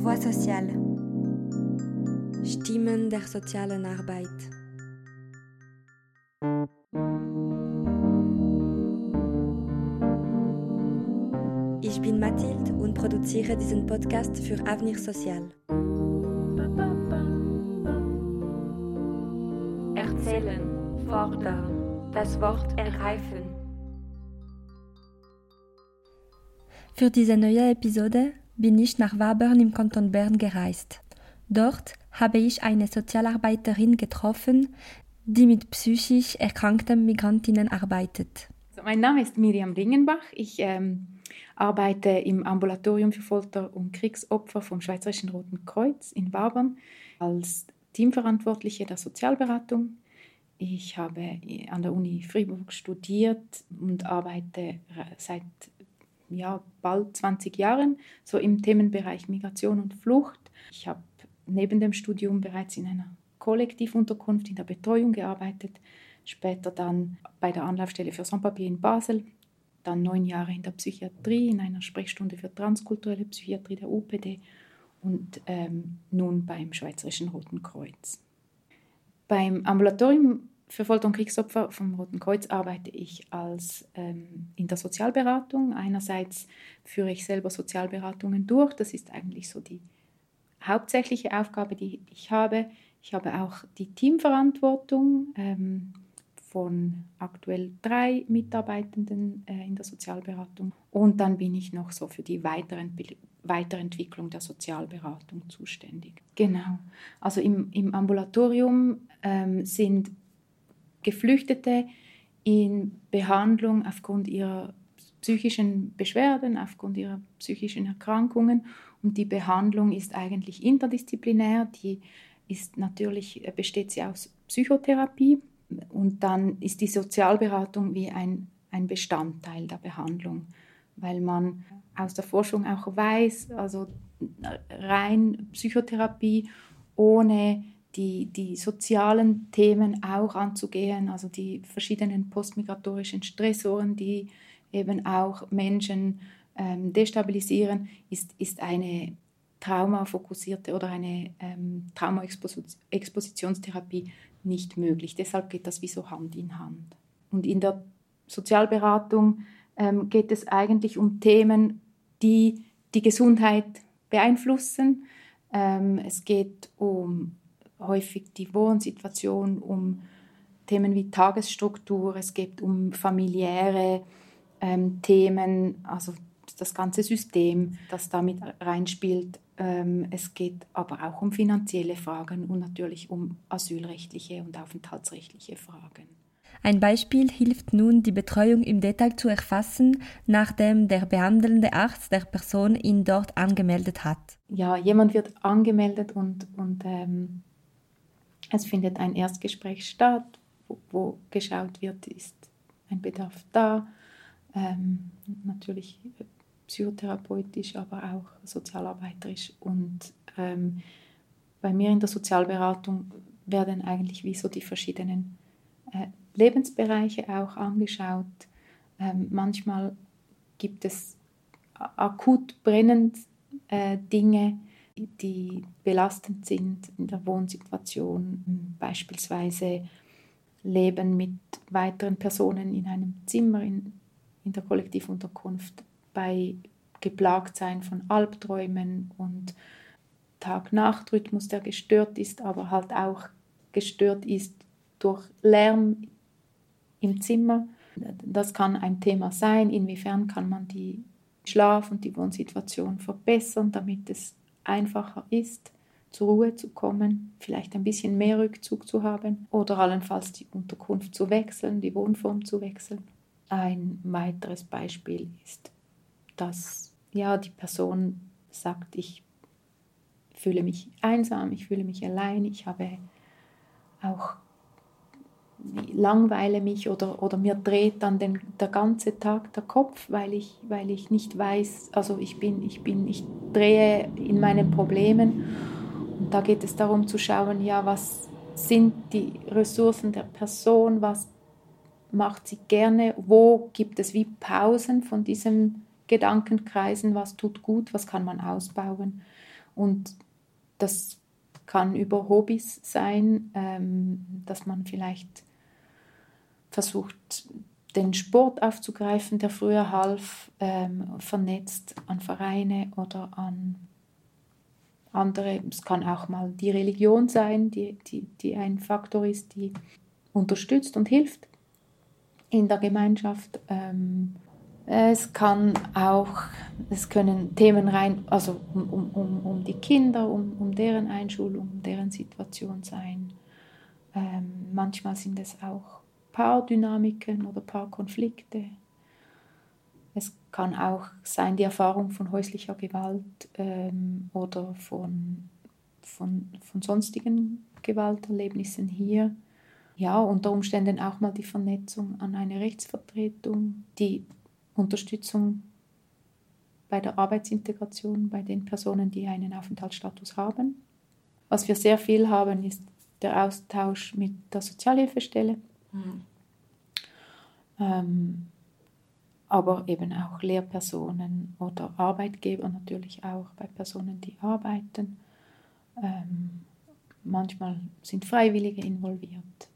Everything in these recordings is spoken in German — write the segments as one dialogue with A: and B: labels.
A: Voix sociale. Stimmen der sozialen Arbeit. Ich bin Mathilde und produziere diesen Podcast für Avenir Sozial.
B: Erzählen, fordern, das Wort ergreifen.
A: Für diese neue Episode bin ich nach Wabern im Kanton Bern gereist. Dort habe ich eine Sozialarbeiterin getroffen, die mit psychisch erkrankten Migrantinnen arbeitet.
C: Also mein Name ist Miriam Ringenbach. Ich ähm, arbeite im Ambulatorium für Folter- und Kriegsopfer vom Schweizerischen Roten Kreuz in Wabern als Teamverantwortliche der Sozialberatung. Ich habe an der Uni Fribourg studiert und arbeite seit ja, bald 20 Jahren, so im Themenbereich Migration und Flucht. Ich habe neben dem Studium bereits in einer Kollektivunterkunft in der Betreuung gearbeitet, später dann bei der Anlaufstelle für Sans-Papier in Basel, dann neun Jahre in der Psychiatrie, in einer Sprechstunde für transkulturelle Psychiatrie der UPD und ähm, nun beim Schweizerischen Roten Kreuz. Beim Ambulatorium für Folter- und Kriegsopfer vom Roten Kreuz arbeite ich als ähm, in der Sozialberatung. Einerseits führe ich selber Sozialberatungen durch. Das ist eigentlich so die hauptsächliche Aufgabe, die ich habe. Ich habe auch die Teamverantwortung ähm, von aktuell drei Mitarbeitenden äh, in der Sozialberatung. Und dann bin ich noch so für die Weiterentwicklung der Sozialberatung zuständig. Genau. Also im, im Ambulatorium ähm, sind Geflüchtete in Behandlung aufgrund ihrer psychischen Beschwerden, aufgrund ihrer psychischen Erkrankungen. Und die Behandlung ist eigentlich interdisziplinär. Die ist natürlich, äh, besteht sie aus Psychotherapie. Und dann ist die Sozialberatung wie ein, ein Bestandteil der Behandlung, weil man aus der Forschung auch weiß, also rein Psychotherapie ohne die, die sozialen Themen auch anzugehen, also die verschiedenen postmigratorischen Stressoren, die eben auch Menschen ähm, destabilisieren, ist, ist eine traumafokussierte oder eine ähm, Traumaexpositionstherapie nicht möglich. Deshalb geht das wie so Hand in Hand. Und in der Sozialberatung ähm, geht es eigentlich um Themen, die die Gesundheit beeinflussen. Ähm, es geht um häufig die Wohnsituation, um Themen wie Tagesstruktur, es geht um familiäre ähm, Themen, also das ganze System, das damit reinspielt. Ähm, es geht aber auch um finanzielle Fragen und natürlich um asylrechtliche und aufenthaltsrechtliche Fragen.
A: Ein Beispiel hilft nun, die Betreuung im Detail zu erfassen, nachdem der behandelnde Arzt der Person ihn dort angemeldet hat.
C: Ja, jemand wird angemeldet und, und ähm, es findet ein Erstgespräch statt, wo, wo geschaut wird, ist ein Bedarf da. Ähm, natürlich psychotherapeutisch, aber auch sozialarbeiterisch. Und ähm, bei mir in der Sozialberatung werden eigentlich wie so die verschiedenen äh, Lebensbereiche auch angeschaut. Ähm, manchmal gibt es akut brennend äh, Dinge, die belastend sind in der Wohnsituation, beispielsweise Leben mit weiteren Personen in einem Zimmer in, in der Kollektivunterkunft, bei Geplagtsein von Albträumen und Tag-Nacht-Rhythmus, der gestört ist, aber halt auch gestört ist durch Lärm im Zimmer. Das kann ein Thema sein, inwiefern kann man die Schlaf- und die Wohnsituation verbessern, damit es einfacher ist, zur Ruhe zu kommen, vielleicht ein bisschen mehr Rückzug zu haben oder allenfalls die Unterkunft zu wechseln, die Wohnform zu wechseln. Ein weiteres Beispiel ist, dass ja, die Person sagt, ich fühle mich einsam, ich fühle mich allein, ich habe auch langweile mich oder, oder mir dreht dann den, der ganze Tag der Kopf, weil ich, weil ich nicht weiß, also ich bin, ich bin, ich drehe in meinen Problemen. Und da geht es darum zu schauen, ja, was sind die Ressourcen der Person, was macht sie gerne, wo gibt es wie Pausen von diesem Gedankenkreisen, was tut gut, was kann man ausbauen. Und das kann über Hobbys sein, ähm, dass man vielleicht versucht, den Sport aufzugreifen, der früher half, ähm, vernetzt an Vereine oder an andere. Es kann auch mal die Religion sein, die, die, die ein Faktor ist, die unterstützt und hilft in der Gemeinschaft. Ähm, es kann auch, es können Themen rein, also um, um, um, die Kinder, um, um deren Einschulung, um deren Situation sein. Ähm, manchmal sind es auch Paardynamiken oder Paarkonflikte. Es kann auch sein die Erfahrung von häuslicher Gewalt ähm, oder von, von, von sonstigen Gewalterlebnissen hier. Ja, unter Umständen auch mal die Vernetzung an eine Rechtsvertretung, die Unterstützung bei der Arbeitsintegration bei den Personen, die einen Aufenthaltsstatus haben. Was wir sehr viel haben, ist der Austausch mit der Sozialhilfestelle. Mhm. Ähm, aber eben auch Lehrpersonen oder Arbeitgeber natürlich auch bei Personen, die arbeiten. Ähm, manchmal sind Freiwillige involviert.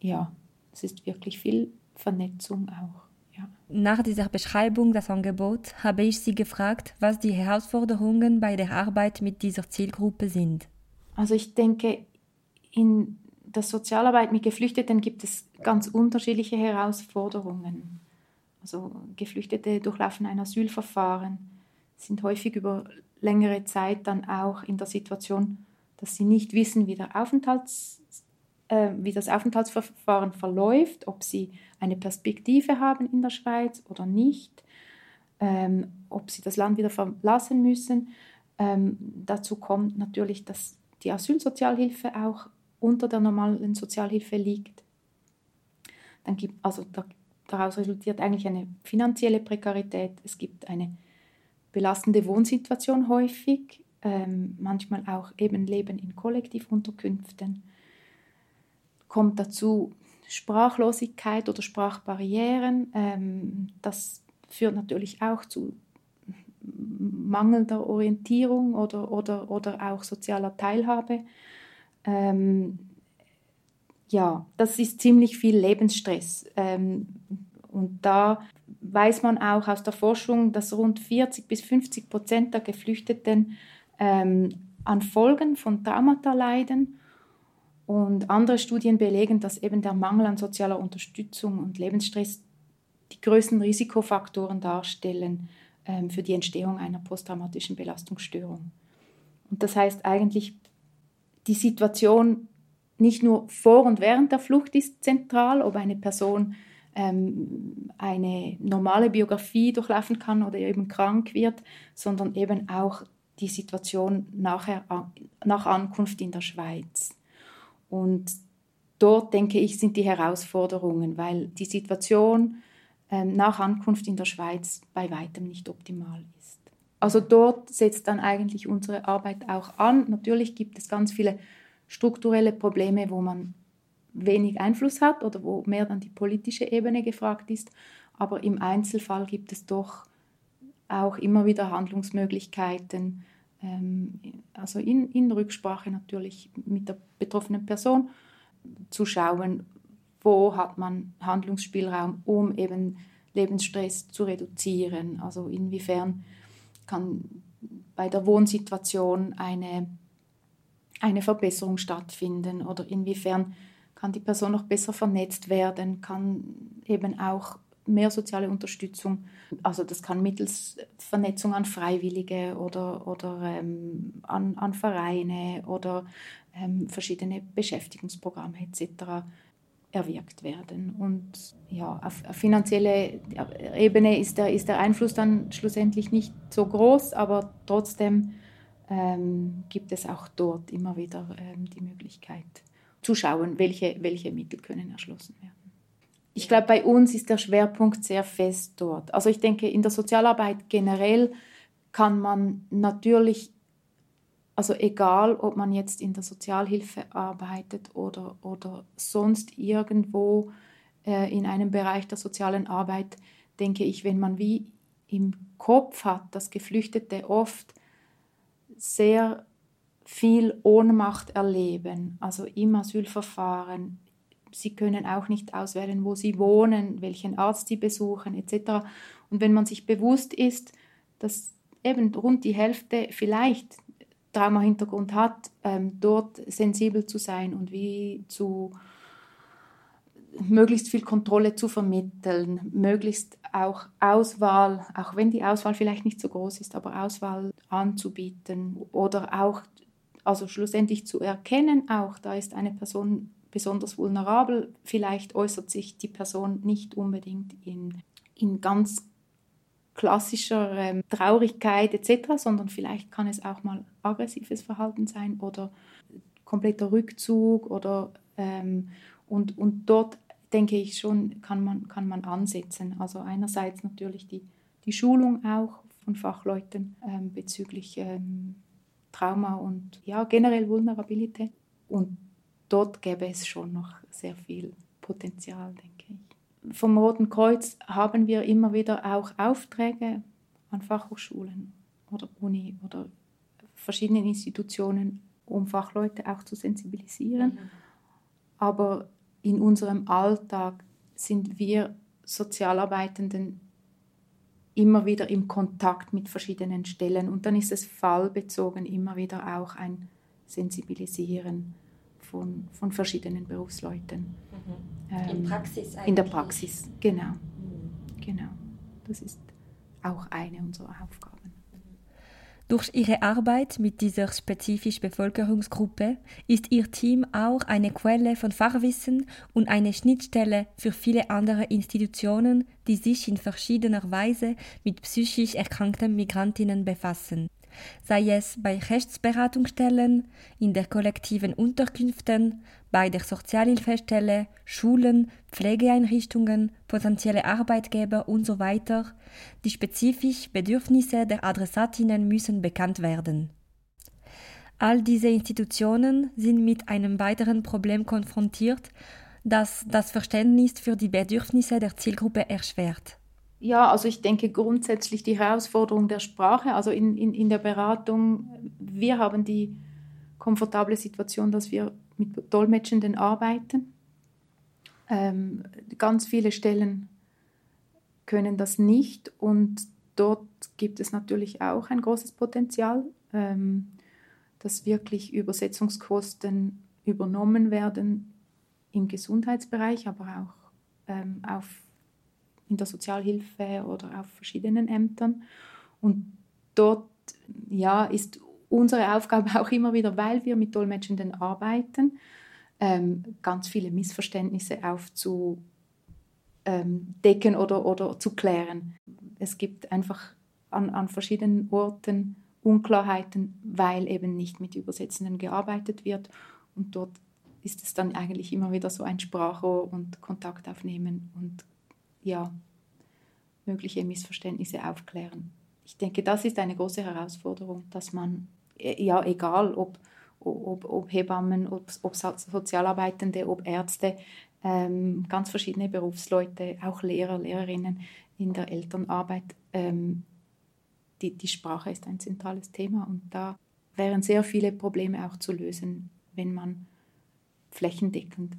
C: Ja, es ist wirklich viel Vernetzung auch. Ja.
A: Nach dieser Beschreibung des Angebots habe ich Sie gefragt, was die Herausforderungen bei der Arbeit mit dieser Zielgruppe sind.
C: Also ich denke, in der Sozialarbeit mit Geflüchteten gibt es ganz unterschiedliche Herausforderungen. Also Geflüchtete durchlaufen ein Asylverfahren, sind häufig über längere Zeit dann auch in der Situation, dass sie nicht wissen, wie, äh, wie das Aufenthaltsverfahren verläuft, ob sie eine Perspektive haben in der Schweiz oder nicht, ähm, ob sie das Land wieder verlassen müssen. Ähm, dazu kommt natürlich, dass die Asylsozialhilfe auch unter der normalen Sozialhilfe liegt. Dann gibt, also da, daraus resultiert eigentlich eine finanzielle Prekarität. Es gibt eine belastende Wohnsituation häufig, ähm, manchmal auch eben Leben in Kollektivunterkünften. Kommt dazu Sprachlosigkeit oder Sprachbarrieren. Ähm, das führt natürlich auch zu mangelnder Orientierung oder, oder, oder auch sozialer Teilhabe. Ähm, ja, das ist ziemlich viel Lebensstress. Ähm, und da weiß man auch aus der Forschung, dass rund 40 bis 50 Prozent der Geflüchteten ähm, an Folgen von Traumata leiden. Und andere Studien belegen, dass eben der Mangel an sozialer Unterstützung und Lebensstress die größten Risikofaktoren darstellen ähm, für die Entstehung einer posttraumatischen Belastungsstörung. Und das heißt eigentlich, die Situation nicht nur vor und während der Flucht ist zentral, ob eine Person ähm, eine normale Biografie durchlaufen kann oder eben krank wird, sondern eben auch die Situation nachher, nach Ankunft in der Schweiz. Und dort, denke ich, sind die Herausforderungen, weil die Situation ähm, nach Ankunft in der Schweiz bei weitem nicht optimal ist. Also dort setzt dann eigentlich unsere Arbeit auch an. Natürlich gibt es ganz viele strukturelle Probleme, wo man wenig Einfluss hat oder wo mehr dann die politische Ebene gefragt ist. Aber im Einzelfall gibt es doch auch immer wieder Handlungsmöglichkeiten, ähm, also in, in Rücksprache natürlich mit der betroffenen Person zu schauen, wo hat man Handlungsspielraum, um eben Lebensstress zu reduzieren. Also inwiefern kann bei der Wohnsituation eine eine Verbesserung stattfinden oder inwiefern kann die Person noch besser vernetzt werden, kann eben auch mehr soziale Unterstützung, also das kann mittels Vernetzung an Freiwillige oder, oder ähm, an, an Vereine oder ähm, verschiedene Beschäftigungsprogramme etc. erwirkt werden. Und ja, auf, auf finanzielle Ebene ist der, ist der Einfluss dann schlussendlich nicht so groß, aber trotzdem ähm, gibt es auch dort immer wieder ähm, die Möglichkeit zu schauen, welche, welche Mittel können erschlossen werden. Ich glaube, bei uns ist der Schwerpunkt sehr fest dort. Also ich denke, in der Sozialarbeit generell kann man natürlich, also egal, ob man jetzt in der Sozialhilfe arbeitet oder, oder sonst irgendwo äh, in einem Bereich der sozialen Arbeit, denke ich, wenn man wie im Kopf hat, dass Geflüchtete oft sehr viel Ohnmacht erleben, also im Asylverfahren. Sie können auch nicht auswählen, wo sie wohnen, welchen Arzt sie besuchen etc. Und wenn man sich bewusst ist, dass eben rund die Hälfte vielleicht Trauma-Hintergrund hat, ähm, dort sensibel zu sein und wie zu möglichst viel Kontrolle zu vermitteln, möglichst auch Auswahl, auch wenn die Auswahl vielleicht nicht so groß ist, aber Auswahl anzubieten oder auch, also schlussendlich zu erkennen, auch da ist eine Person besonders vulnerabel, vielleicht äußert sich die Person nicht unbedingt in, in ganz klassischer ähm, Traurigkeit etc., sondern vielleicht kann es auch mal aggressives Verhalten sein oder kompletter Rückzug oder ähm, und, und dort denke ich schon, kann man, kann man ansetzen. Also einerseits natürlich die, die Schulung auch von Fachleuten ähm, bezüglich ähm, Trauma und ja, generell Vulnerabilität. Und dort gäbe es schon noch sehr viel Potenzial, denke ich. Vom Roten Kreuz haben wir immer wieder auch Aufträge an Fachhochschulen oder Uni oder verschiedenen Institutionen, um Fachleute auch zu sensibilisieren. Mhm. Aber in unserem Alltag sind wir Sozialarbeitenden immer wieder im Kontakt mit verschiedenen Stellen und dann ist es fallbezogen immer wieder auch ein Sensibilisieren von, von verschiedenen Berufsleuten.
A: Mhm. Ähm, in Praxis
C: eigentlich. In der Praxis, genau. Mhm. Genau. Das ist auch eine unserer Aufgaben.
A: Durch ihre Arbeit mit dieser spezifischen Bevölkerungsgruppe ist ihr Team auch eine Quelle von Fachwissen und eine Schnittstelle für viele andere Institutionen, die sich in verschiedener Weise mit psychisch erkrankten Migrantinnen befassen sei es bei Rechtsberatungsstellen, in der kollektiven Unterkünften, bei der Sozialhilfestelle, Schulen, Pflegeeinrichtungen, potenzielle Arbeitgeber usw. So die spezifischen Bedürfnisse der Adressatinnen müssen bekannt werden. All diese Institutionen sind mit einem weiteren Problem konfrontiert, das das Verständnis für die Bedürfnisse der Zielgruppe erschwert.
C: Ja, also ich denke grundsätzlich die Herausforderung der Sprache, also in, in, in der Beratung, wir haben die komfortable Situation, dass wir mit Dolmetschenden arbeiten. Ähm, ganz viele Stellen können das nicht und dort gibt es natürlich auch ein großes Potenzial, ähm, dass wirklich Übersetzungskosten übernommen werden im Gesundheitsbereich, aber auch ähm, auf in der Sozialhilfe oder auf verschiedenen Ämtern. Und dort ja, ist unsere Aufgabe auch immer wieder, weil wir mit Dolmetschenden arbeiten, ähm, ganz viele Missverständnisse aufzudecken oder, oder zu klären. Es gibt einfach an, an verschiedenen Orten Unklarheiten, weil eben nicht mit Übersetzenden gearbeitet wird. Und dort ist es dann eigentlich immer wieder so ein Sprachrohr und Kontakt aufnehmen und ja, mögliche Missverständnisse aufklären. Ich denke, das ist eine große Herausforderung, dass man, äh, ja, egal ob, ob, ob Hebammen, ob, ob Sozialarbeitende, ob Ärzte, ähm, ganz verschiedene Berufsleute, auch Lehrer, Lehrerinnen in der Elternarbeit, ähm, die, die Sprache ist ein zentrales Thema und da wären sehr viele Probleme auch zu lösen, wenn man flächendeckend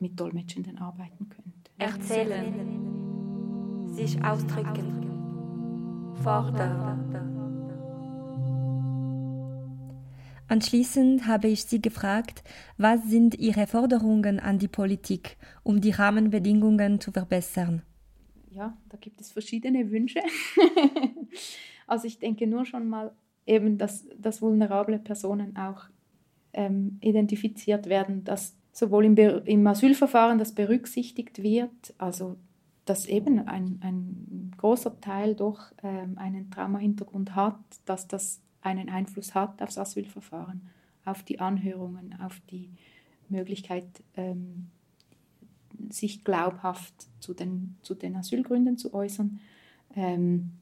C: mit Dolmetschenden arbeiten könnte.
B: Erzählen, sich ausdrücken, fordern.
A: Anschließend habe ich Sie gefragt, was sind Ihre Forderungen an die Politik, um die Rahmenbedingungen zu verbessern?
C: Ja, da gibt es verschiedene Wünsche. also ich denke nur schon mal eben, dass, dass vulnerable Personen auch ähm, identifiziert werden, dass sowohl im, im Asylverfahren das berücksichtigt wird, also dass eben ein, ein großer Teil doch ähm, einen Traumahintergrund hat, dass das einen Einfluss hat aufs Asylverfahren, auf die Anhörungen, auf die Möglichkeit, ähm, sich glaubhaft zu den, zu den Asylgründen zu äußern, ähm,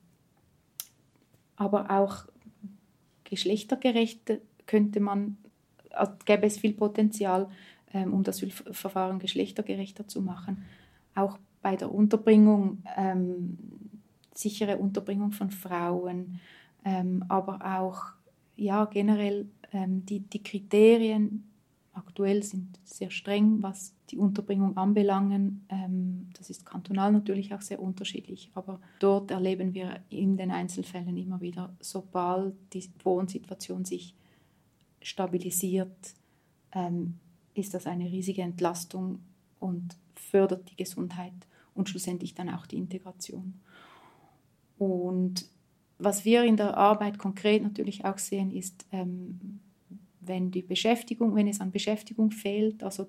C: aber auch geschlechtergerecht könnte man, also gäbe es viel Potenzial, ähm, um das Verfahren geschlechtergerechter zu machen. Auch bei der Unterbringung, ähm, sichere Unterbringung von Frauen, ähm, aber auch ja, generell ähm, die, die Kriterien aktuell sind sehr streng, was die Unterbringung anbelangen. Ähm, das ist kantonal natürlich auch sehr unterschiedlich, aber dort erleben wir in den Einzelfällen immer wieder, sobald die Wohnsituation sich stabilisiert, ähm, ist das eine riesige Entlastung und fördert die Gesundheit und schlussendlich dann auch die Integration. Und was wir in der Arbeit konkret natürlich auch sehen, ist, ähm, wenn die Beschäftigung, wenn es an Beschäftigung fehlt, also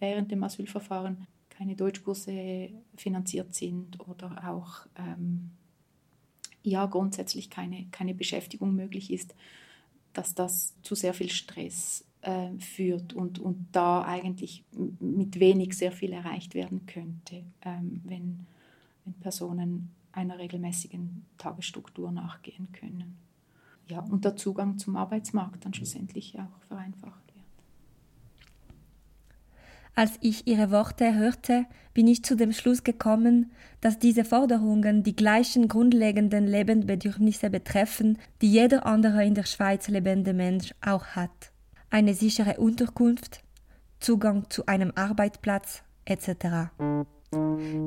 C: während dem Asylverfahren keine Deutschkurse finanziert sind oder auch ähm, ja grundsätzlich keine, keine Beschäftigung möglich ist, dass das zu sehr viel Stress äh, führt und, und da eigentlich mit wenig sehr viel erreicht werden könnte, ähm, wenn, wenn Personen einer regelmäßigen Tagesstruktur nachgehen können. Ja, und der Zugang zum Arbeitsmarkt dann schlussendlich auch vereinfacht wird.
A: Als ich Ihre Worte hörte, bin ich zu dem Schluss gekommen, dass diese Forderungen die gleichen grundlegenden Lebensbedürfnisse betreffen, die jeder andere in der Schweiz lebende Mensch auch hat. Eine sichere Unterkunft, Zugang zu einem Arbeitsplatz etc.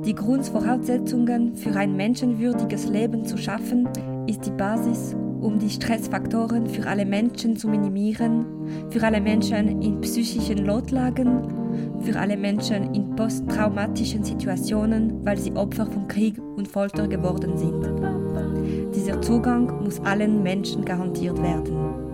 A: Die Grundvoraussetzungen für ein menschenwürdiges Leben zu schaffen, ist die Basis, um die Stressfaktoren für alle Menschen zu minimieren, für alle Menschen in psychischen Notlagen, für alle Menschen in posttraumatischen Situationen, weil sie Opfer von Krieg und Folter geworden sind. Dieser Zugang muss allen Menschen garantiert werden.